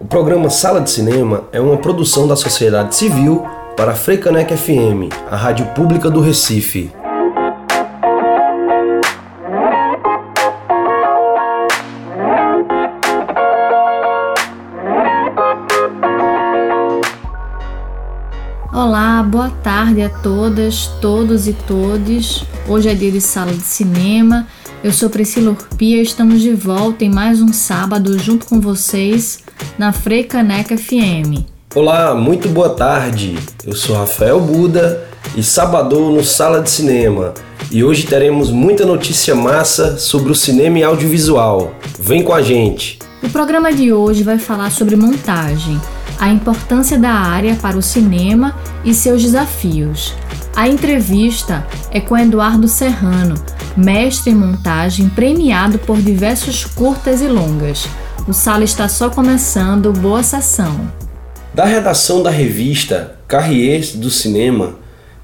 O programa Sala de Cinema é uma produção da sociedade civil para a Freicanec FM, a rádio pública do Recife. Olá, boa tarde a todas, todos e todes. Hoje é dia de sala de cinema. Eu sou Priscila Urpia estamos de volta em mais um sábado junto com vocês na Freicaneca FM. Olá, muito boa tarde. Eu sou Rafael Buda e sábado no Sala de Cinema. E hoje teremos muita notícia massa sobre o cinema e audiovisual. Vem com a gente. O programa de hoje vai falar sobre montagem a importância da área para o cinema e seus desafios. A entrevista é com Eduardo Serrano, mestre em montagem premiado por diversos curtas e longas. O sala está só começando, boa sessão. Da redação da revista Carriers do Cinema,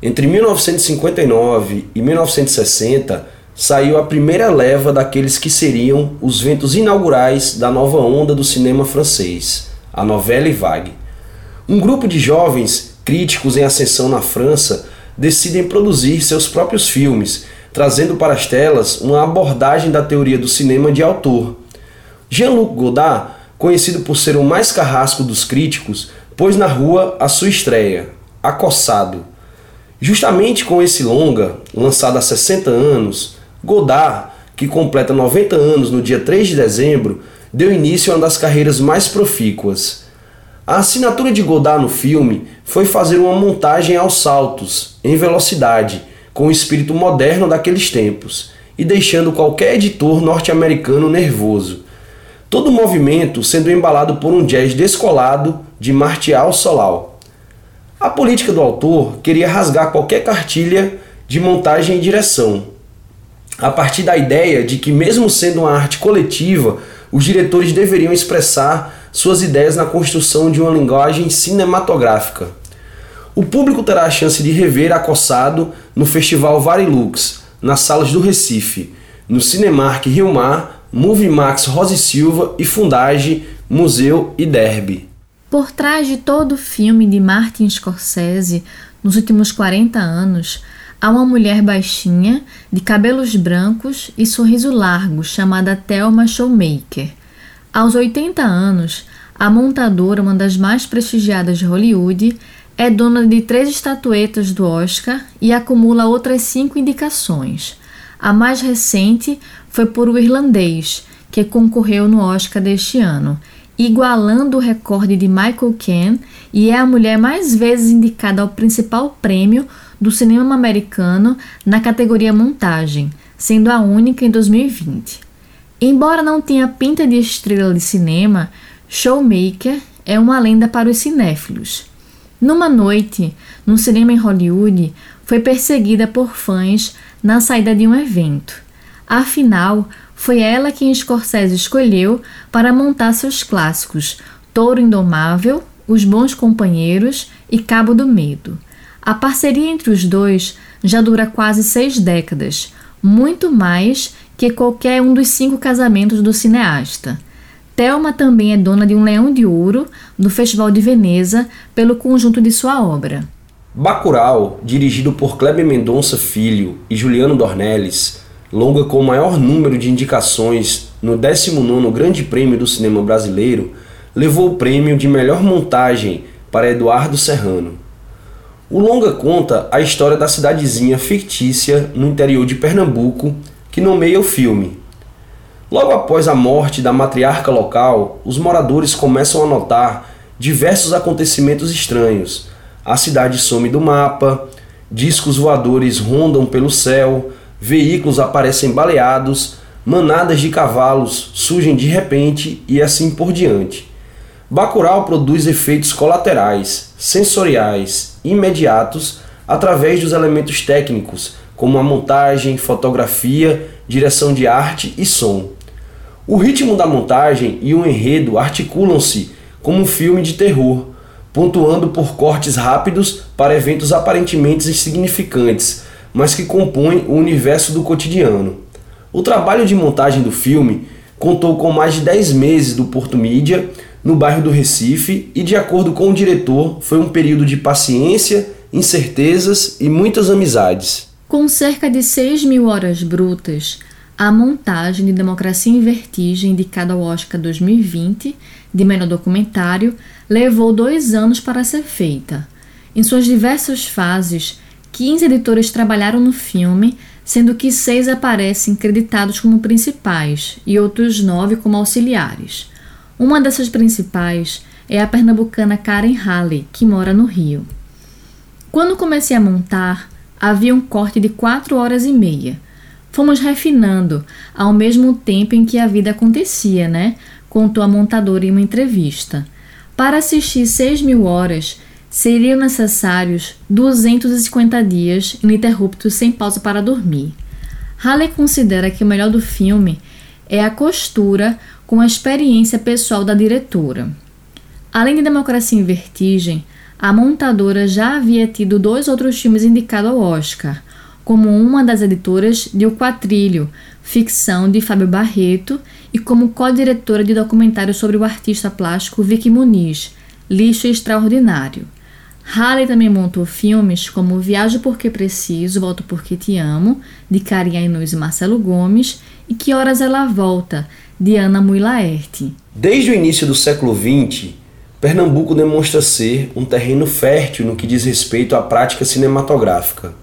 entre 1959 e 1960, saiu a primeira leva daqueles que seriam os ventos inaugurais da nova onda do cinema francês a novela Vague. Um grupo de jovens críticos em ascensão na França decidem produzir seus próprios filmes, trazendo para as telas uma abordagem da teoria do cinema de autor. Jean-Luc Godard, conhecido por ser o mais carrasco dos críticos, pôs na rua a sua estreia, Acossado. Justamente com esse longa, lançado há 60 anos, Godard, que completa 90 anos no dia 3 de dezembro, deu início a uma das carreiras mais profícuas. A assinatura de Godard no filme foi fazer uma montagem aos saltos, em velocidade, com o espírito moderno daqueles tempos, e deixando qualquer editor norte-americano nervoso. Todo o movimento sendo embalado por um jazz descolado de Martial Solal. A política do autor queria rasgar qualquer cartilha de montagem e direção, a partir da ideia de que, mesmo sendo uma arte coletiva, os diretores deveriam expressar suas ideias na construção de uma linguagem cinematográfica. O público terá a chance de rever Acossado no Festival Varilux, nas salas do Recife, no Cinemark Rio Mar, Movie Max Rosa Silva e Fundage Museu e Derby. Por trás de todo o filme de Martin Scorsese, nos últimos 40 anos, há uma mulher baixinha, de cabelos brancos e sorriso largo, chamada Thelma Showmaker. Aos 80 anos, a montadora, uma das mais prestigiadas de Hollywood, é dona de três estatuetas do Oscar e acumula outras cinco indicações. A mais recente foi por O Irlandês, que concorreu no Oscar deste ano, igualando o recorde de Michael Caine e é a mulher mais vezes indicada ao principal prêmio do cinema americano na categoria montagem, sendo a única em 2020. Embora não tenha pinta de estrela de cinema, Showmaker é uma lenda para os cinéfilos. Numa noite, num cinema em Hollywood, foi perseguida por fãs na saída de um evento. Afinal, foi ela quem Scorsese escolheu para montar seus clássicos Touro Indomável, Os Bons Companheiros e Cabo do Medo. A parceria entre os dois já dura quase seis décadas, muito mais que qualquer um dos cinco casamentos do cineasta. Thelma também é dona de um leão de ouro do Festival de Veneza pelo conjunto de sua obra. Bacurau, dirigido por Kleber Mendonça Filho e Juliano Dornelles, longa com o maior número de indicações no 19º Grande Prêmio do Cinema Brasileiro, levou o prêmio de melhor montagem para Eduardo Serrano. O longa conta a história da cidadezinha fictícia no interior de Pernambuco que nomeia o filme. Logo após a morte da matriarca local, os moradores começam a notar diversos acontecimentos estranhos. A cidade some do mapa, discos voadores rondam pelo céu, veículos aparecem baleados, manadas de cavalos surgem de repente e assim por diante. Bacurau produz efeitos colaterais, sensoriais, imediatos através dos elementos técnicos, como a montagem, fotografia, direção de arte e som. O ritmo da montagem e o enredo articulam-se como um filme de terror, pontuando por cortes rápidos para eventos aparentemente insignificantes, mas que compõem o universo do cotidiano. O trabalho de montagem do filme contou com mais de 10 meses do Porto Mídia no bairro do Recife e, de acordo com o diretor, foi um período de paciência, incertezas e muitas amizades. Com cerca de 6 mil horas brutas, a montagem de Democracia em Vertigem, indicada ao Oscar 2020, de melhor documentário, levou dois anos para ser feita. Em suas diversas fases, 15 editores trabalharam no filme, sendo que seis aparecem creditados como principais e outros nove como auxiliares. Uma dessas principais é a pernambucana Karen Halley, que mora no Rio. Quando comecei a montar, havia um corte de quatro horas e meia. Fomos refinando ao mesmo tempo em que a vida acontecia, né? Contou a montadora em uma entrevista. Para assistir 6 mil horas, seriam necessários 250 dias ininterruptos sem pausa para dormir. Halley considera que o melhor do filme é a costura com a experiência pessoal da diretora. Além de Democracia em Vertigem, a montadora já havia tido dois outros filmes indicados ao Oscar, como uma das editoras de O Quatrilho, ficção de Fábio Barreto, e como co-diretora de documentário sobre o artista plástico Vicky Muniz, Lixo Extraordinário. Halley também montou filmes como Viajo Porque Preciso, Volto Porque Te Amo, de Karin Ainuz e Marcelo Gomes, e Que Horas Ela Volta, de Ana Mui Laerte. Desde o início do século XX, Pernambuco demonstra ser um terreno fértil no que diz respeito à prática cinematográfica.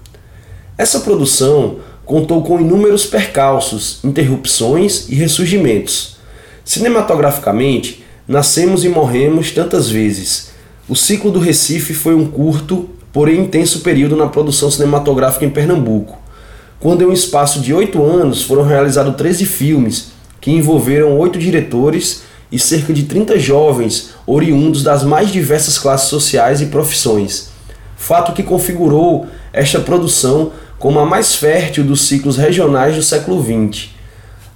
Essa produção contou com inúmeros percalços, interrupções e ressurgimentos. Cinematograficamente, nascemos e morremos tantas vezes o ciclo do Recife foi um curto, porém intenso período na produção cinematográfica em Pernambuco, quando em um espaço de oito anos foram realizados 13 filmes que envolveram oito diretores e cerca de 30 jovens oriundos das mais diversas classes sociais e profissões, fato que configurou esta produção como a mais fértil dos ciclos regionais do século XX.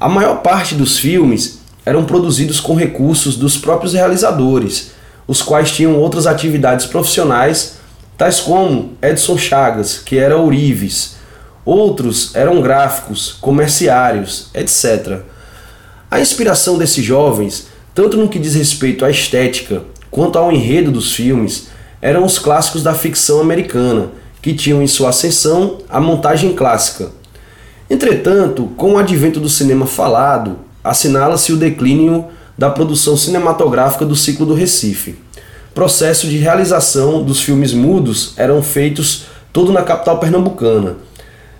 A maior parte dos filmes eram produzidos com recursos dos próprios realizadores os quais tinham outras atividades profissionais, tais como Edson Chagas, que era ourives, outros eram gráficos, comerciários, etc. A inspiração desses jovens, tanto no que diz respeito à estética quanto ao enredo dos filmes, eram os clássicos da ficção americana, que tinham em sua ascensão a montagem clássica. Entretanto, com o advento do cinema falado, assinala-se o declínio da produção cinematográfica do ciclo do Recife. Processo de realização dos filmes mudos eram feitos todo na capital pernambucana,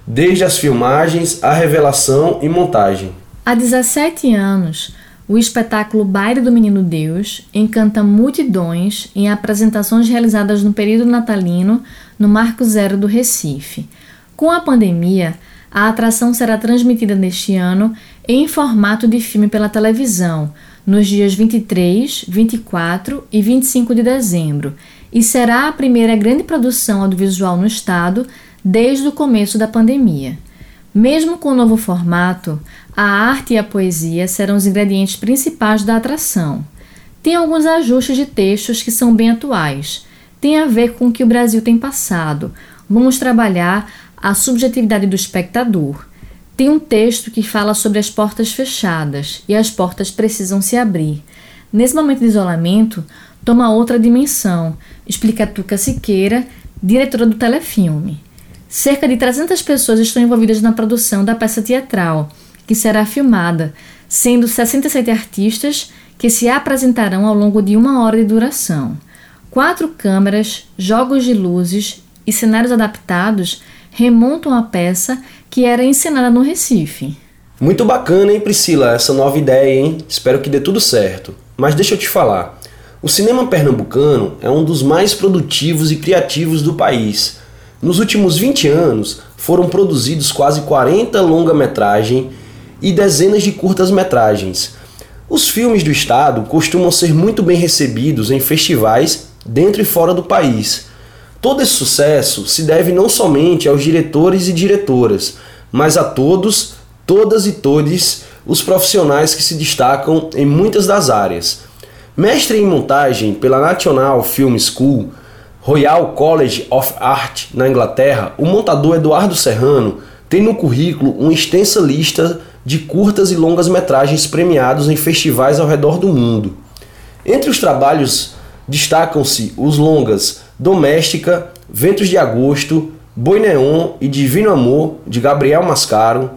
desde as filmagens, a revelação e montagem. Há 17 anos, o espetáculo Baile do Menino Deus encanta multidões em apresentações realizadas no período natalino no Marco Zero do Recife. Com a pandemia, a atração será transmitida neste ano em formato de filme pela televisão, nos dias 23, 24 e 25 de dezembro, e será a primeira grande produção audiovisual no estado desde o começo da pandemia. Mesmo com o novo formato, a arte e a poesia serão os ingredientes principais da atração. Tem alguns ajustes de textos que são bem atuais. Tem a ver com o que o Brasil tem passado. Vamos trabalhar a subjetividade do espectador tem um texto que fala sobre as portas fechadas e as portas precisam se abrir. Nesse momento de isolamento, toma outra dimensão, explica Tuca Siqueira, diretora do telefilme. Cerca de 300 pessoas estão envolvidas na produção da peça teatral, que será filmada, sendo 67 artistas que se apresentarão ao longo de uma hora de duração. Quatro câmeras, jogos de luzes e cenários adaptados remontam a peça que era encenada no Recife. Muito bacana, hein, Priscila, essa nova ideia, hein? Espero que dê tudo certo. Mas deixa eu te falar. O cinema pernambucano é um dos mais produtivos e criativos do país. Nos últimos 20 anos, foram produzidos quase 40 longa-metragem e dezenas de curtas-metragens. Os filmes do estado costumam ser muito bem recebidos em festivais dentro e fora do país. Todo esse sucesso se deve não somente aos diretores e diretoras, mas a todos, todas e todos os profissionais que se destacam em muitas das áreas. Mestre em montagem pela National Film School, Royal College of Art na Inglaterra, o montador Eduardo Serrano tem no currículo uma extensa lista de curtas e longas metragens premiados em festivais ao redor do mundo. Entre os trabalhos destacam-se os longas Doméstica, Ventos de Agosto, Boi Neon e Divino Amor, de Gabriel Mascaro,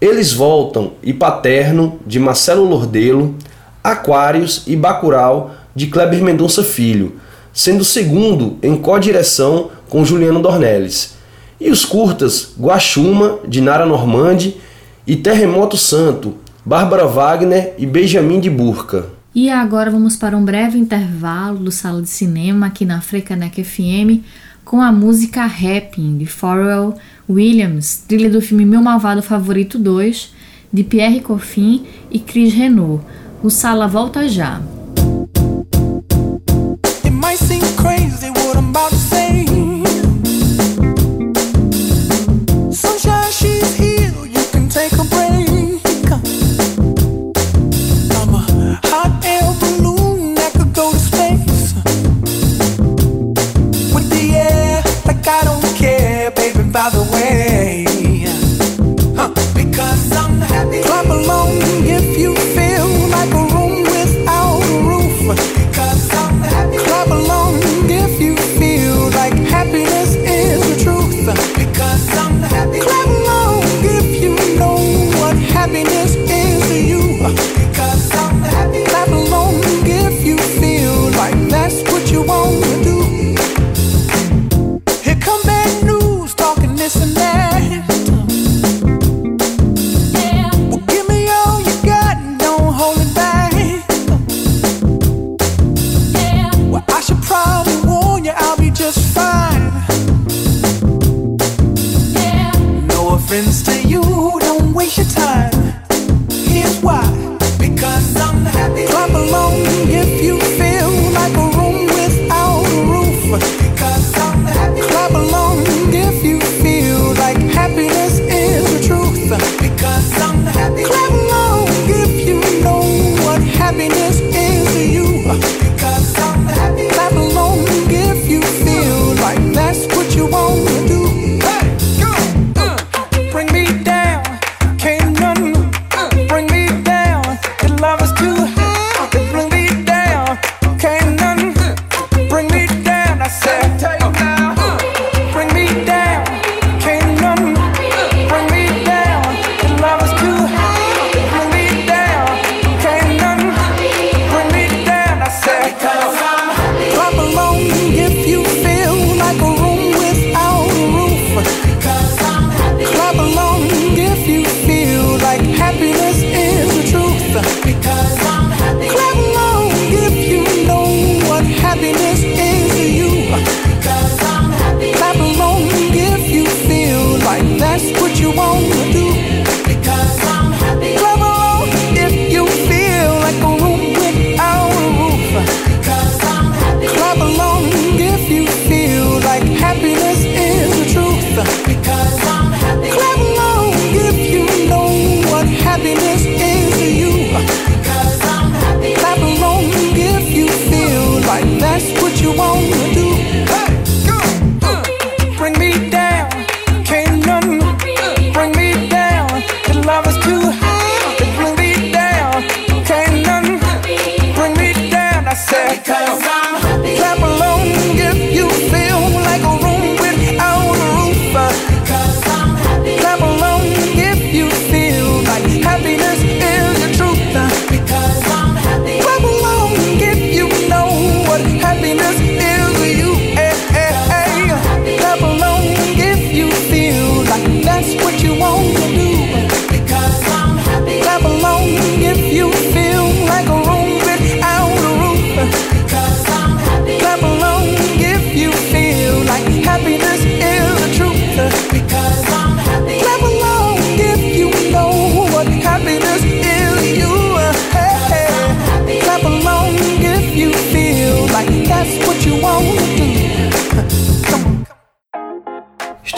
Eles Voltam e Paterno, de Marcelo Lordelo, Aquários e Bacural, de Kleber Mendonça Filho, sendo segundo em co-direção com Juliano Dornelles. E os curtas Guaxuma, de Nara Normandi, e Terremoto Santo, Bárbara Wagner e Benjamin de Burca. E agora vamos para um breve intervalo do Sala de Cinema aqui na Frecanec FM com a música Rapping de Pharrell Williams, trilha do filme Meu Malvado Favorito 2, de Pierre Coffin e Chris Renault. O Sala volta já. It seems crazy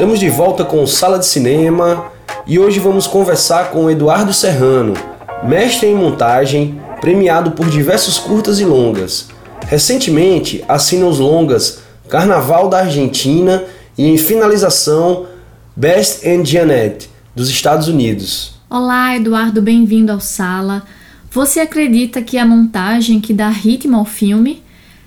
Estamos de volta com Sala de Cinema e hoje vamos conversar com Eduardo Serrano, mestre em montagem, premiado por diversos curtas e longas. Recentemente assina os longas Carnaval da Argentina e em finalização Best and Janet dos Estados Unidos. Olá, Eduardo, bem-vindo ao Sala. Você acredita que a montagem que dá ritmo ao filme?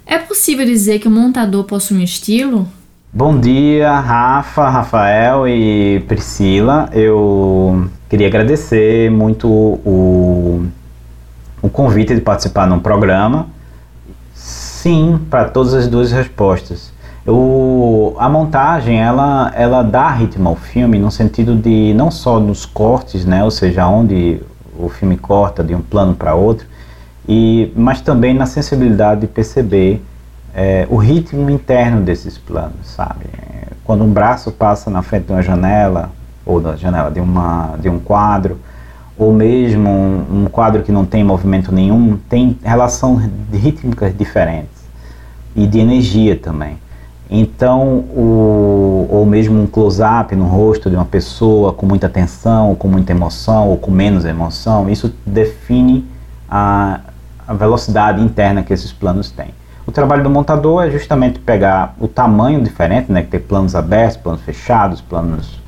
É possível dizer que o montador possui um estilo? Bom dia, Rafa, Rafael e Priscila. Eu queria agradecer muito o, o convite de participar num programa. Sim, para todas as duas respostas. Eu, a montagem ela, ela dá ritmo ao filme no sentido de não só nos cortes, né, ou seja, onde o filme corta de um plano para outro, e, mas também na sensibilidade de perceber é, o ritmo interno desses planos, sabe? Quando um braço passa na frente de uma janela, ou da janela de, uma, de um quadro, ou mesmo um, um quadro que não tem movimento nenhum, tem relação rítmicas diferentes e de energia também. Então, o, ou mesmo um close-up no rosto de uma pessoa com muita tensão, ou com muita emoção, ou com menos emoção, isso define a, a velocidade interna que esses planos têm. O trabalho do montador é justamente pegar o tamanho diferente, né, que tem planos abertos, planos fechados, planos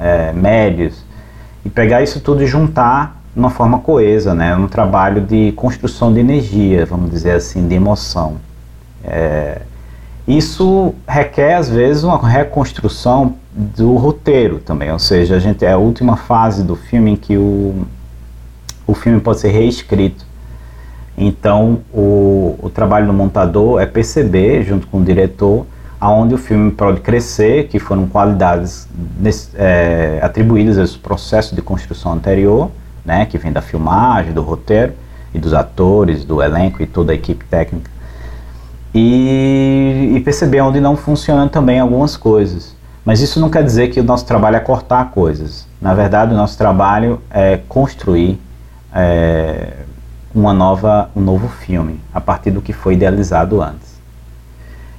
é, médios, e pegar isso tudo e juntar de uma forma coesa, né, um trabalho de construção de energia, vamos dizer assim, de emoção. É, isso requer, às vezes, uma reconstrução do roteiro também, ou seja, a gente é a última fase do filme em que o, o filme pode ser reescrito. Então, o, o trabalho do montador é perceber, junto com o diretor, aonde o filme pode crescer, que foram qualidades é, atribuídas a esse processo de construção anterior, né, que vem da filmagem, do roteiro e dos atores, do elenco e toda a equipe técnica e, e perceber onde não funcionam também algumas coisas. Mas isso não quer dizer que o nosso trabalho é cortar coisas. Na verdade, o nosso trabalho é construir é, uma nova, um novo filme a partir do que foi idealizado antes.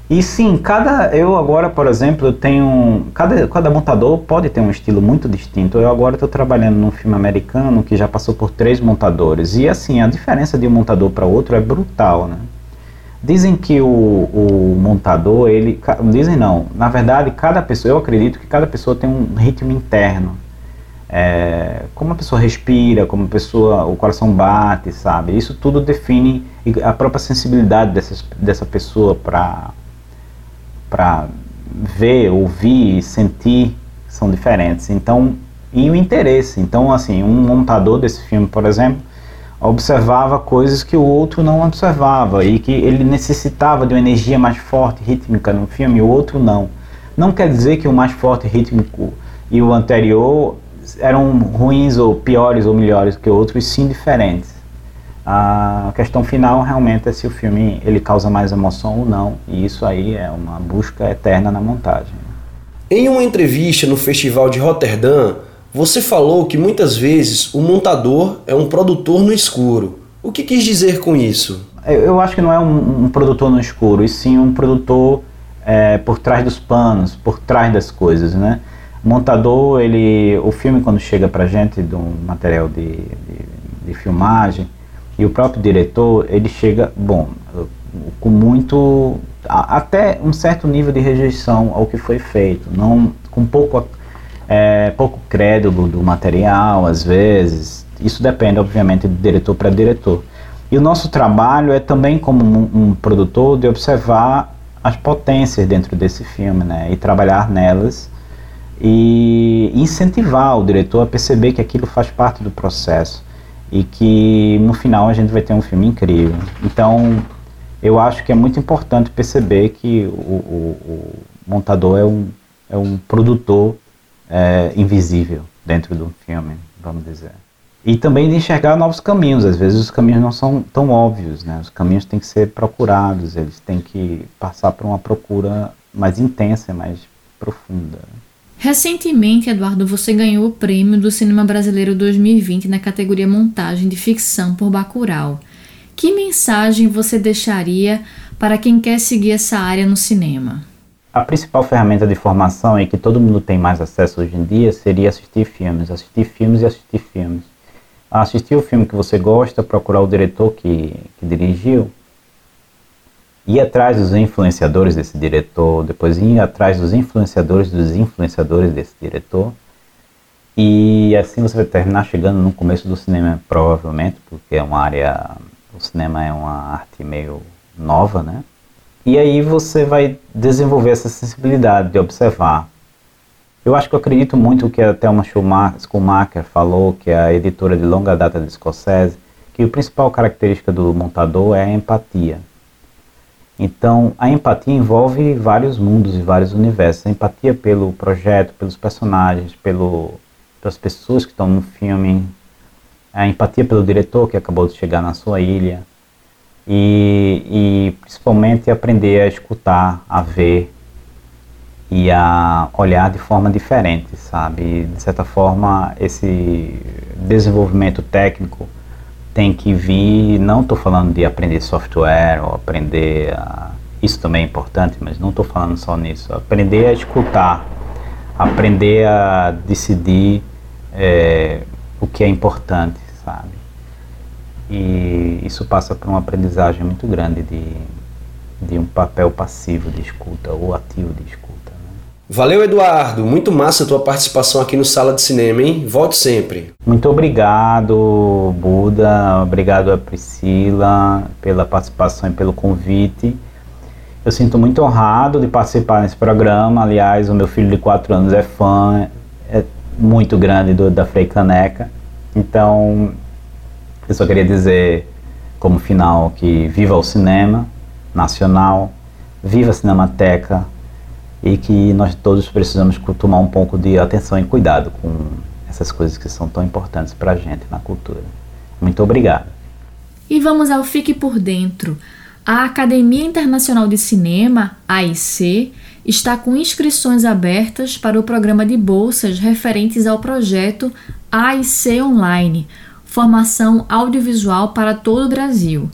E sim, cada eu agora, por exemplo, tenho cada cada montador pode ter um estilo muito distinto. Eu agora estou trabalhando num filme americano que já passou por três montadores e assim a diferença de um montador para outro é brutal, né? Dizem que o, o, montador, ele. Dizem não. Na verdade, cada pessoa, eu acredito que cada pessoa tem um ritmo interno. É, como a pessoa respira, como a pessoa, o coração bate, sabe? Isso tudo define a própria sensibilidade dessas, dessa pessoa para para ver, ouvir, sentir são diferentes. Então, e o interesse. Então, assim, um montador desse filme, por exemplo, observava coisas que o outro não observava e que ele necessitava de uma energia mais forte, rítmica no filme, e o outro não. Não quer dizer que o mais forte rítmico e o anterior eram ruins ou piores ou melhores que o outro, e sim diferentes. A questão final realmente é se o filme ele causa mais emoção ou não, e isso aí é uma busca eterna na montagem. Em uma entrevista no Festival de Roterdã, você falou que muitas vezes o montador é um produtor no escuro. O que quis dizer com isso? Eu acho que não é um, um produtor no escuro, e sim um produtor é, por trás dos panos, por trás das coisas, né? Montador, ele, o filme quando chega pra gente do material de, de, de filmagem e o próprio diretor, ele chega, bom, com muito, até um certo nível de rejeição ao que foi feito, não com pouco é, pouco crédito do material, às vezes. Isso depende, obviamente, de diretor para diretor. E o nosso trabalho é também, como um, um, produtor, de observar as potências dentro desse filme, né? E trabalhar nelas e incentivar o diretor a perceber que aquilo faz parte do processo e que no final a gente vai ter um filme incrível. Então, eu acho que é muito importante perceber que o, o, o montador é um, é um produtor é, invisível dentro do filme, vamos dizer. E também de enxergar novos caminhos. Às vezes os caminhos não são tão óbvios, né? Os caminhos têm que ser procurados, eles têm que passar por uma procura mais intensa, mais profunda. Recentemente, Eduardo, você ganhou o prêmio do Cinema Brasileiro 2020 na categoria Montagem de Ficção por Bacurau. Que mensagem você deixaria para quem quer seguir essa área no cinema? A principal ferramenta de formação e que todo mundo tem mais acesso hoje em dia seria assistir filmes, assistir filmes e assistir filmes. Assistir o filme que você gosta, procurar o diretor que, que dirigiu, ir atrás dos influenciadores desse diretor, depois ir atrás dos influenciadores dos influenciadores desse diretor, E assim você vai terminar chegando no começo do cinema, provavelmente, porque é uma área. O cinema é uma arte meio nova, né? E aí você vai desenvolver essa sensibilidade de observar. Eu acho que eu acredito muito que a Thelma Schumacher falou, que é a editora de longa data de Scorsese, que a principal característica do montador é a empatia. Então, a empatia envolve vários mundos e vários universos. A empatia pelo projeto, pelos personagens, pelo, pelas pessoas que estão no filme, a empatia pelo diretor que acabou de chegar na sua ilha, e, e principalmente aprender a escutar, a ver e a olhar de forma diferente, sabe? De certa forma, esse desenvolvimento técnico tem que vir, não estou falando de aprender software ou aprender, a, isso também é importante, mas não estou falando só nisso, aprender a escutar, aprender a decidir é, o que é importante, sabe? E isso passa por uma aprendizagem muito grande de, de um papel passivo de escuta ou ativo de escuta. Valeu, Eduardo. Muito massa a tua participação aqui no Sala de Cinema, hein? Volte sempre. Muito obrigado, Buda. Obrigado a Priscila pela participação e pelo convite. Eu sinto muito honrado de participar nesse programa. Aliás, o meu filho de 4 anos é fã é muito grande do, da Frei Caneca. Então, eu só queria dizer, como final, que viva o cinema nacional, viva a Cinemateca, e que nós todos precisamos tomar um pouco de atenção e cuidado com essas coisas que são tão importantes para a gente na cultura. Muito obrigado. E vamos ao Fique por Dentro. A Academia Internacional de Cinema, AIC, está com inscrições abertas para o programa de bolsas referentes ao projeto AIC Online Formação Audiovisual para todo o Brasil.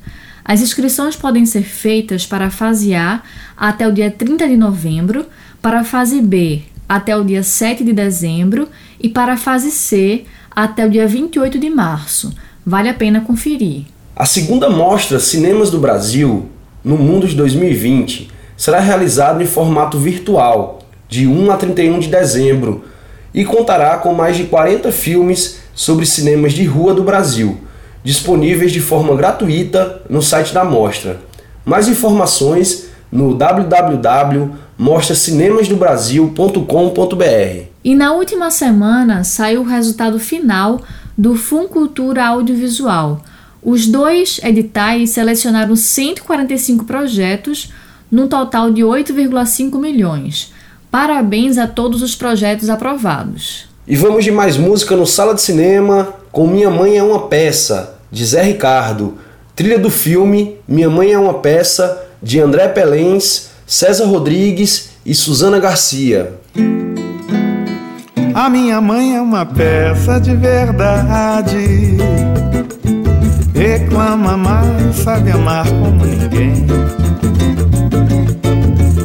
As inscrições podem ser feitas para a fase A até o dia 30 de novembro, para a fase B até o dia 7 de dezembro e para a fase C até o dia 28 de março. Vale a pena conferir. A segunda mostra Cinemas do Brasil no Mundo de 2020 será realizada em formato virtual, de 1 a 31 de dezembro, e contará com mais de 40 filmes sobre cinemas de rua do Brasil disponíveis de forma gratuita no site da mostra. Mais informações no www.mostracinemasdobrasil.com.br. E na última semana saiu o resultado final do Fun Cultura Audiovisual. Os dois editais selecionaram 145 projetos, num total de 8,5 milhões. Parabéns a todos os projetos aprovados. E vamos de mais música no Sala de Cinema com Minha Mãe é uma Peça, de Zé Ricardo, trilha do filme Minha Mãe é uma Peça, de André Pelens, César Rodrigues e Suzana Garcia. A minha mãe é uma peça de verdade. Reclama mais, sabe amar como ninguém.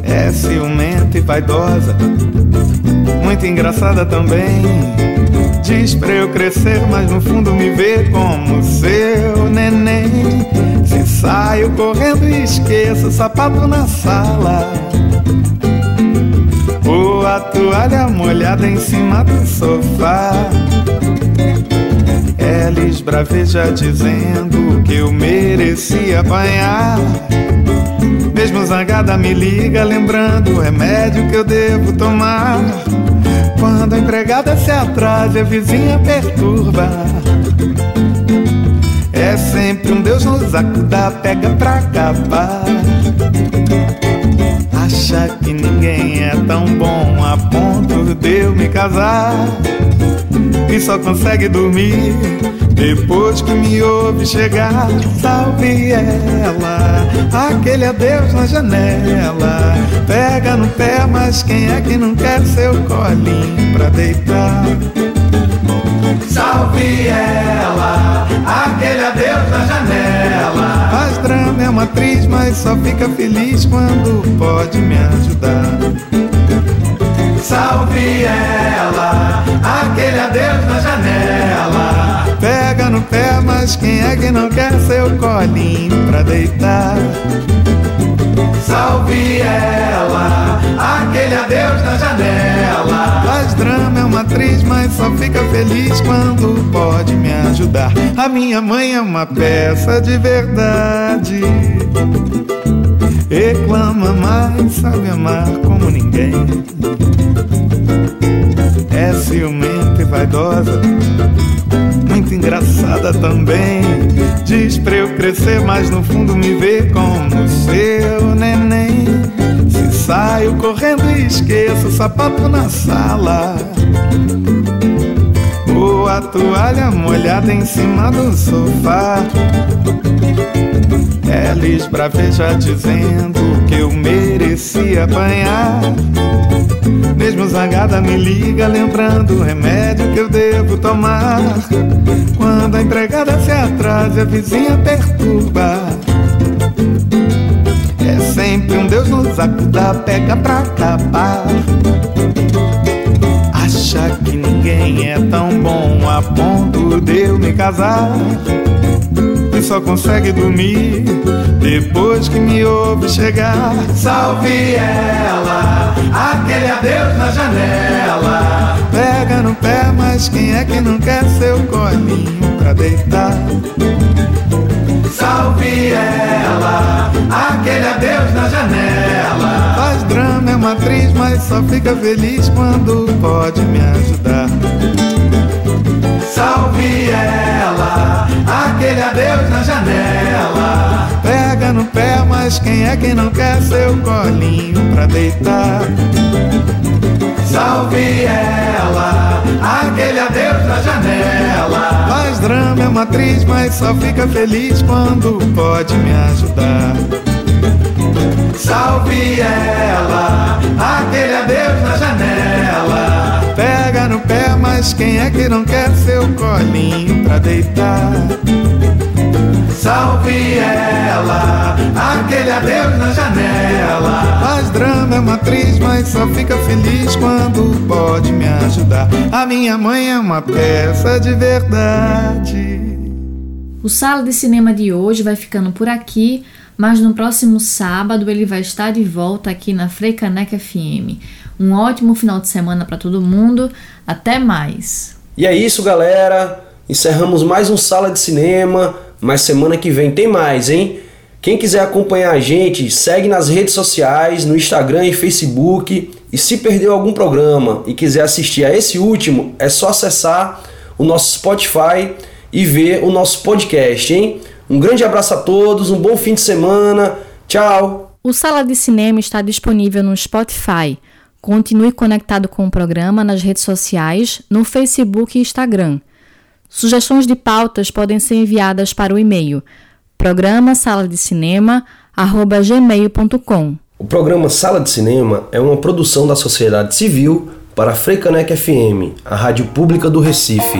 É ciumenta e vaidosa, muito engraçada também Diz pra eu crescer, mas no fundo me vê como seu neném. Se saio correndo e esqueço o sapato na sala. Ou a toalha molhada em cima do sofá. Ela esbraveja dizendo que eu merecia apanhar. Mesmo zangada me liga lembrando o remédio que eu devo tomar. Quando a empregada se atrasa, a vizinha perturba. É sempre um Deus nos acuda, pega pra acabar. Acha que ninguém é tão bom a ponto de eu me casar. E só consegue dormir depois que me ouve chegar. Salve ela, aquele adeus na janela. Pega no pé, mas quem é que não quer seu colinho pra deitar? Salve ela, aquele adeus na janela. Faz drama, é uma atriz, mas só fica feliz quando pode me ajudar. Salve ela, aquele adeus na mas quem é que não quer seu colinho pra deitar? Salve ela, aquele adeus na janela. Faz drama, é uma atriz, mas só fica feliz quando pode me ajudar. A minha mãe é uma peça de verdade. Reclama mais, sabe amar como ninguém. É ciumenta e vaidosa, muito engraçada também. Diz pra eu crescer, mas no fundo me vê como seu neném. Se saio correndo e esqueço o sapato na sala. Ou a toalha molhada em cima do sofá. Elis braveja dizendo que eu mereci apanhar. Mesmo zangada me liga lembrando o remédio que eu devo tomar. Quando a empregada se atrasa, a vizinha perturba. É sempre um Deus nos acuda, pega pra acabar. Acha que ninguém é tão bom a ponto de eu me casar só consegue dormir depois que me ouve chegar. Salve ela, aquele adeus na janela. Pega no pé, mas quem é que não quer seu colinho pra deitar? Salve ela, aquele adeus na janela. Faz drama, é uma atriz, mas só fica feliz quando pode me ajudar. Salve ela, aquele adeus na janela. Pega no pé, mas quem é que não quer seu colinho pra deitar? Salve ela, aquele adeus na janela. Faz drama, é uma atriz, mas só fica feliz quando pode me ajudar. Salve ela, aquele pé, mas quem é que não quer seu colinho pra deitar? Salve ela, aquele adeus na janela. Faz drama, é uma atriz, mas só fica feliz quando pode me ajudar. A minha mãe é uma peça de verdade. O Sala de Cinema de hoje vai ficando por aqui, mas no próximo sábado ele vai estar de volta aqui na Freicaneca FM. Um ótimo final de semana para todo mundo. Até mais. E é isso, galera. Encerramos mais um Sala de Cinema, mas semana que vem tem mais, hein? Quem quiser acompanhar a gente, segue nas redes sociais, no Instagram e Facebook. E se perdeu algum programa e quiser assistir a esse último, é só acessar o nosso Spotify e ver o nosso podcast, hein? Um grande abraço a todos, um bom fim de semana. Tchau! O Sala de Cinema está disponível no Spotify. Continue conectado com o programa nas redes sociais, no Facebook e Instagram. Sugestões de pautas podem ser enviadas para o e-mail programa sala de cinema gmail.com. O programa Sala de Cinema é uma produção da sociedade civil para a Freicanec FM, a rádio pública do Recife.